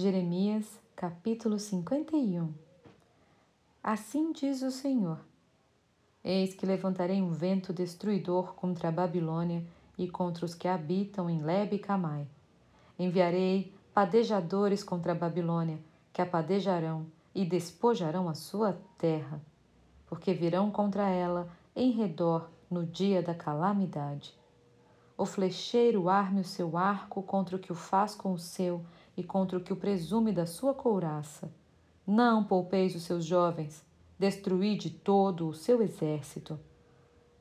Jeremias, capítulo 51 Assim diz o Senhor: Eis que levantarei um vento destruidor contra a Babilônia e contra os que habitam em Lebe e Camai. Enviarei padejadores contra a Babilônia, que a padejarão e despojarão a sua terra, porque virão contra ela em redor no dia da calamidade. O flecheiro arme o seu arco contra o que o faz com o seu e contra o que o presume da sua couraça. Não poupeis os seus jovens, destruí de todo o seu exército.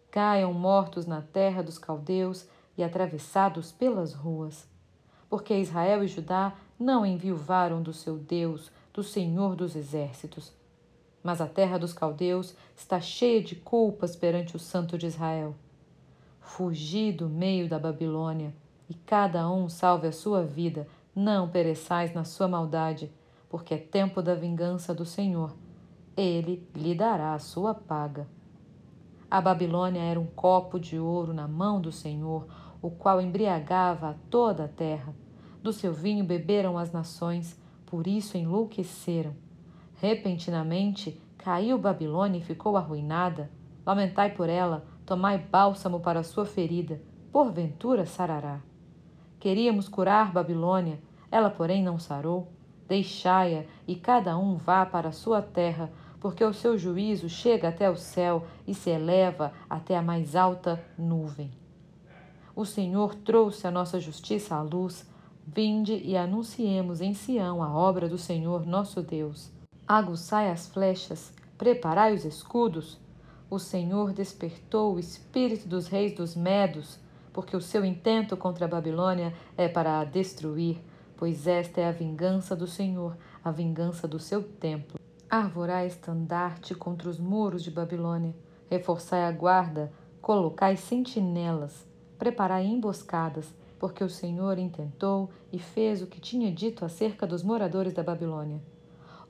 Caiam mortos na terra dos caldeus e atravessados pelas ruas. Porque Israel e Judá não enviuvaram do seu Deus, do Senhor dos exércitos. Mas a terra dos caldeus está cheia de culpas perante o Santo de Israel. Fugi do meio da Babilônia, e cada um salve a sua vida, não pereçais na sua maldade, porque é tempo da vingança do Senhor. Ele lhe dará a sua paga. A Babilônia era um copo de ouro na mão do Senhor, o qual embriagava a toda a terra. Do seu vinho beberam as nações, por isso enlouqueceram. Repentinamente caiu Babilônia e ficou arruinada. Lamentai por ela, tomai bálsamo para a sua ferida, porventura sarará. Queríamos curar Babilônia, ela, porém, não sarou. Deixai-a e cada um vá para a sua terra, porque o seu juízo chega até o céu e se eleva até a mais alta nuvem. O Senhor trouxe a nossa justiça à luz. Vinde e anunciemos em Sião a obra do Senhor nosso Deus. Aguçai as flechas, preparai os escudos. O Senhor despertou o espírito dos reis dos medos, porque o seu intento contra a Babilônia é para a destruir pois esta é a vingança do Senhor, a vingança do seu templo. Arvorai estandarte contra os muros de Babilônia, reforçai a guarda, colocai sentinelas, preparai emboscadas, porque o Senhor intentou e fez o que tinha dito acerca dos moradores da Babilônia.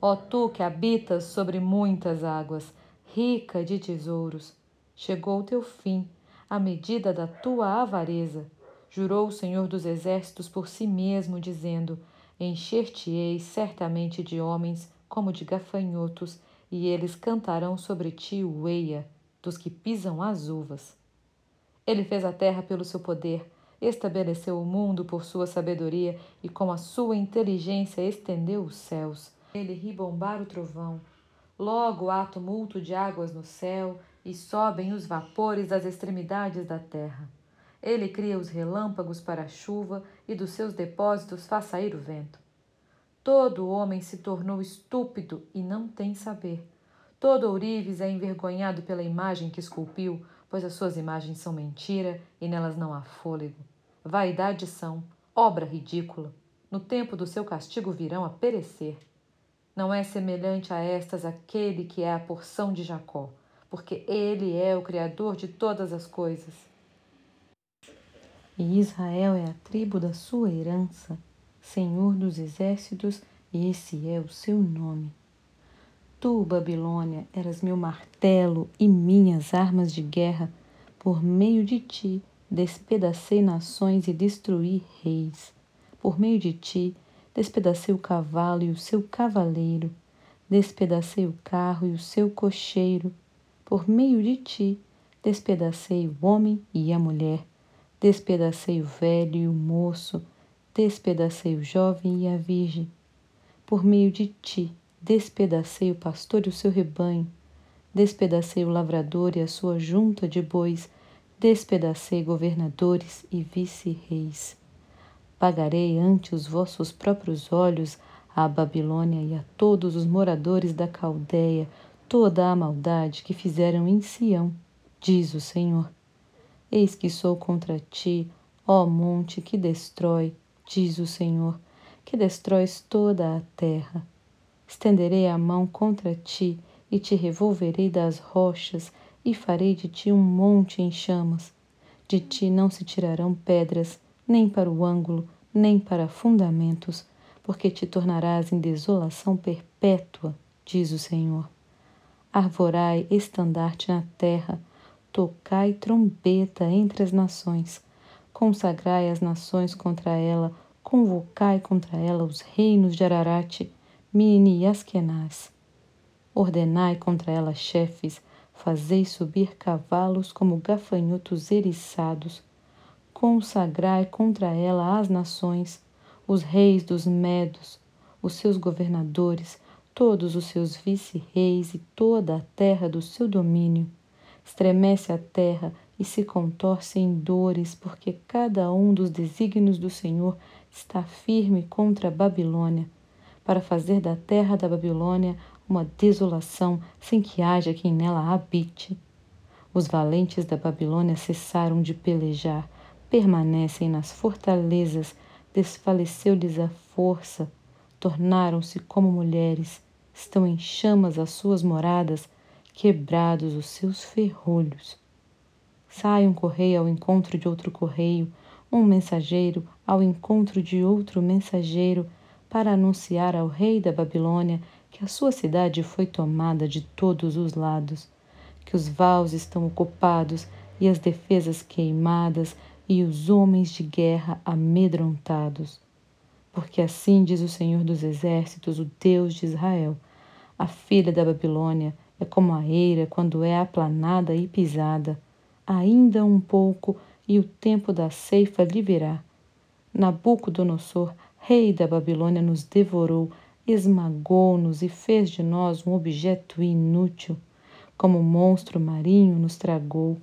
Ó tu que habitas sobre muitas águas, rica de tesouros, chegou o teu fim, a medida da tua avareza Jurou o Senhor dos Exércitos por si mesmo, dizendo: Encher-te-ei certamente de homens como de gafanhotos, e eles cantarão sobre ti o eia dos que pisam as uvas. Ele fez a terra pelo seu poder, estabeleceu o mundo por sua sabedoria e com a sua inteligência estendeu os céus. Ele ribombar o trovão. Logo há tumulto de águas no céu e sobem os vapores das extremidades da terra. Ele cria os relâmpagos para a chuva e dos seus depósitos faz sair o vento. Todo homem se tornou estúpido e não tem saber. Todo ourives é envergonhado pela imagem que esculpiu, pois as suas imagens são mentira e nelas não há fôlego. Vaidade são, obra ridícula. No tempo do seu castigo virão a perecer. Não é semelhante a estas aquele que é a porção de Jacó, porque ele é o Criador de todas as coisas e Israel é a tribo da sua herança, Senhor dos exércitos, e esse é o seu nome. Tu, Babilônia, eras meu martelo e minhas armas de guerra, por meio de ti despedacei nações e destruí reis. Por meio de ti despedacei o cavalo e o seu cavaleiro, despedacei o carro e o seu cocheiro. Por meio de ti despedacei o homem e a mulher Despedacei o velho e o moço, despedacei o jovem e a virgem. Por meio de ti, despedacei o pastor e o seu rebanho, despedacei o lavrador e a sua junta de bois, despedacei governadores e vice-reis. Pagarei ante os vossos próprios olhos à Babilônia e a todos os moradores da Caldeia toda a maldade que fizeram em Sião, diz o Senhor. Eis que sou contra ti, ó monte que destrói, diz o Senhor, que destróis toda a terra. Estenderei a mão contra ti e te revolverei das rochas e farei de ti um monte em chamas. De ti não se tirarão pedras, nem para o ângulo, nem para fundamentos, porque te tornarás em desolação perpétua, diz o Senhor. Arvorai estandarte na terra, tocai trombeta entre as nações, consagrai as nações contra ela convocai contra ela os reinos de Ararat, Mini e Askenaz. Ordenai contra ela chefes, fazei subir cavalos como gafanhotos eriçados. Consagrai contra ela as nações, os reis dos medos, os seus governadores, todos os seus vice-reis e toda a terra do seu domínio. Estremece a terra e se contorce em dores, porque cada um dos desígnios do Senhor está firme contra a Babilônia, para fazer da terra da Babilônia uma desolação sem que haja quem nela habite. Os valentes da Babilônia cessaram de pelejar, permanecem nas fortalezas, desfaleceu-lhes a força, tornaram-se como mulheres, estão em chamas as suas moradas, quebrados os seus ferrolhos. Sai um correio ao encontro de outro correio, um mensageiro ao encontro de outro mensageiro, para anunciar ao rei da Babilônia que a sua cidade foi tomada de todos os lados, que os vaus estão ocupados e as defesas queimadas e os homens de guerra amedrontados. Porque assim diz o Senhor dos Exércitos, o Deus de Israel: a filha da Babilônia é como a eira quando é aplanada e pisada. Ainda um pouco e o tempo da ceifa lhe virá. Nabucodonosor, rei da Babilônia, nos devorou esmagou-nos e fez de nós um objeto inútil. Como monstro marinho nos tragou,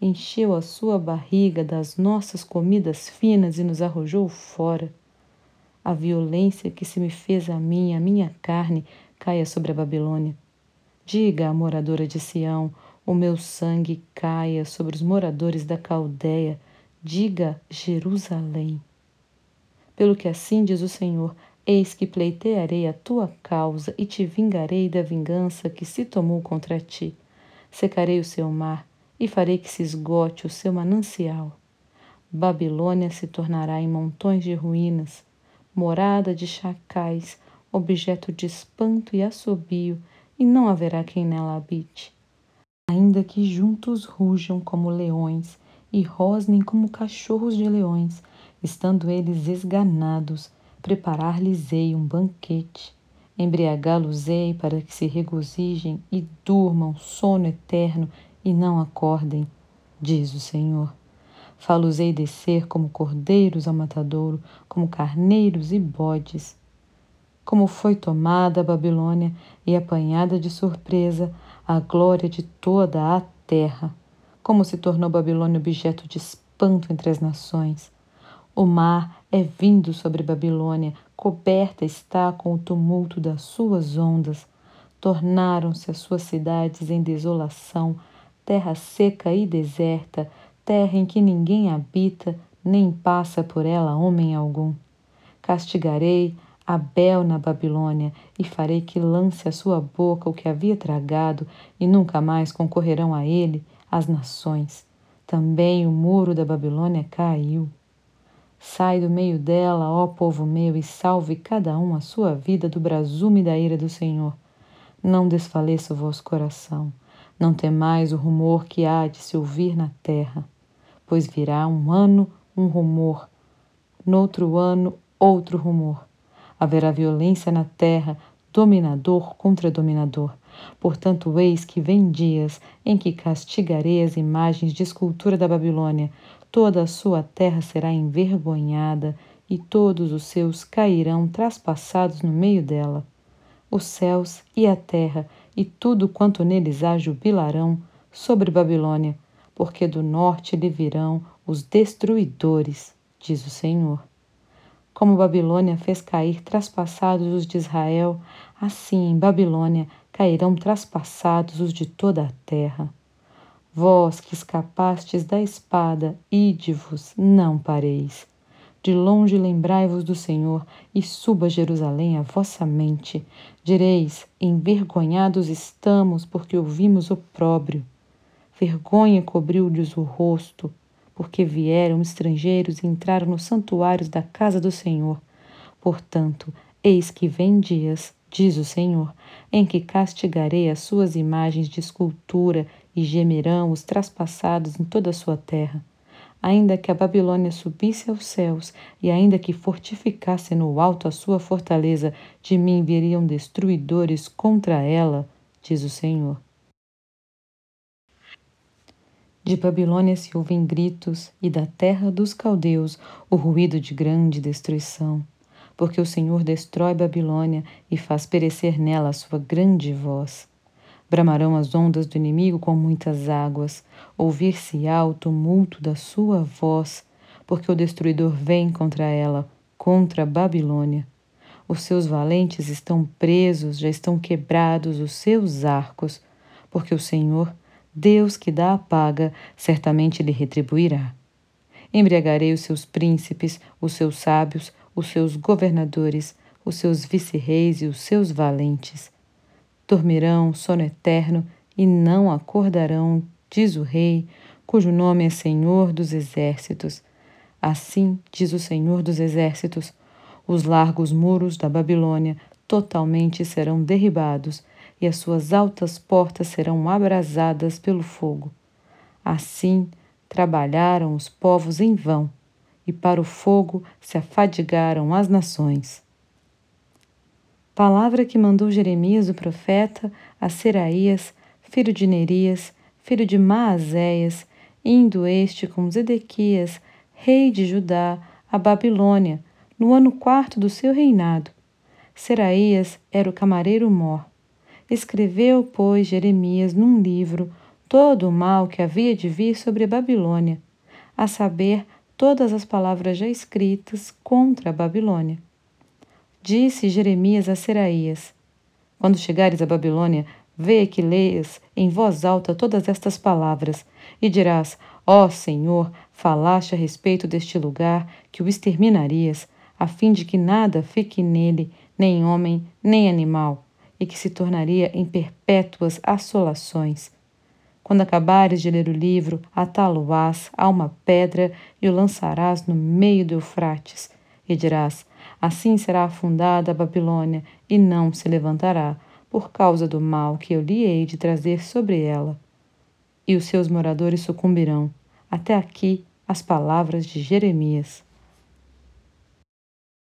encheu a sua barriga das nossas comidas finas e nos arrojou fora. A violência que se me fez a mim, a minha carne, caia sobre a Babilônia. Diga à moradora de Sião, o meu sangue caia sobre os moradores da Caldeia. Diga Jerusalém. Pelo que assim diz o Senhor, Eis que pleitearei a tua causa e te vingarei da vingança que se tomou contra ti. Secarei o seu mar e farei que se esgote o seu manancial. Babilônia se tornará em montões de ruínas, morada de chacais, objeto de espanto e assobio, e não haverá quem nela habite. Ainda que juntos rujam como leões e rosnem como cachorros de leões, estando eles esganados, preparar-lhes-ei um banquete, embriagá-los-ei para que se regozijem e durmam sono eterno e não acordem, diz o Senhor. Fá-los-ei descer como cordeiros ao matadouro, como carneiros e bodes. Como foi tomada a Babilônia e apanhada de surpresa a glória de toda a terra, como se tornou Babilônia objeto de espanto entre as nações. O mar é vindo sobre Babilônia, coberta está com o tumulto das suas ondas. Tornaram-se as suas cidades em desolação, terra seca e deserta, terra em que ninguém habita, nem passa por ela homem algum. Castigarei Abel na Babilônia e farei que lance a sua boca o que havia tragado, e nunca mais concorrerão a ele as nações. Também o muro da Babilônia caiu. Sai do meio dela, ó povo meu, e salve cada um a sua vida do brasume da ira do Senhor. Não desfaleça o vosso coração, não temais o rumor que há de se ouvir na terra, pois virá um ano um rumor, noutro ano outro rumor. Haverá violência na terra, dominador contra dominador. Portanto, eis que vem dias em que castigarei as imagens de escultura da Babilônia, toda a sua terra será envergonhada e todos os seus cairão traspassados no meio dela. Os céus e a terra e tudo quanto neles há jubilarão sobre Babilônia, porque do norte lhe virão os destruidores, diz o Senhor. Como Babilônia fez cair traspassados os de Israel, assim em Babilônia cairão traspassados os de toda a terra. Vós que escapastes da espada, ide-vos, não pareis. De longe lembrai-vos do Senhor e suba Jerusalém a vossa mente. Direis: envergonhados estamos porque ouvimos opróbrio. Vergonha cobriu-lhes o rosto, porque vieram estrangeiros e entraram nos santuários da casa do Senhor. Portanto, eis que vem dias, diz o Senhor, em que castigarei as suas imagens de escultura e gemerão os traspassados em toda a sua terra. ainda que a Babilônia subisse aos céus, e ainda que fortificasse no alto a sua fortaleza, de mim viriam destruidores contra ela, diz o Senhor. De Babilônia se ouvem gritos, e da terra dos caldeus o ruído de grande destruição. Porque o Senhor destrói Babilônia e faz perecer nela a sua grande voz. Bramarão as ondas do inimigo com muitas águas, ouvir-se-á o tumulto da sua voz, porque o destruidor vem contra ela, contra Babilônia. Os seus valentes estão presos, já estão quebrados os seus arcos, porque o Senhor, Deus que dá a paga, certamente lhe retribuirá. Embriagarei os seus príncipes, os seus sábios, os seus governadores, os seus vice-reis e os seus valentes dormirão sono eterno e não acordarão, diz o Rei, cujo nome é Senhor dos Exércitos. Assim diz o Senhor dos Exércitos: os largos muros da Babilônia totalmente serão derribados e as suas altas portas serão abrasadas pelo fogo. Assim trabalharam os povos em vão, e para o fogo se afadigaram as nações palavra que mandou Jeremias o profeta a Seraías, filho de Nerias, filho de Maazéias, indo este com Zedequias, rei de Judá, a Babilônia, no ano quarto do seu reinado. Seraías era o camareiro mor. Escreveu, pois, Jeremias num livro todo o mal que havia de vir sobre a Babilônia, a saber, todas as palavras já escritas contra a Babilônia. Disse Jeremias a Seraías: Quando chegares à Babilônia, vê que leias em voz alta todas estas palavras, e dirás: Ó oh, Senhor, falaste a respeito deste lugar que o exterminarias, a fim de que nada fique nele, nem homem, nem animal, e que se tornaria em perpétuas assolações. Quando acabares de ler o livro, atá-lo-ás a uma pedra e o lançarás no meio do Eufrates, e dirás: Assim será afundada a Babilônia e não se levantará, por causa do mal que eu lhe hei de trazer sobre ela. E os seus moradores sucumbirão. Até aqui as palavras de Jeremias.